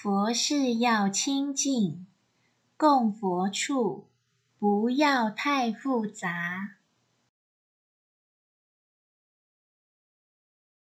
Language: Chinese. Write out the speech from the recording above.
佛事要清净，供佛处不要太复杂。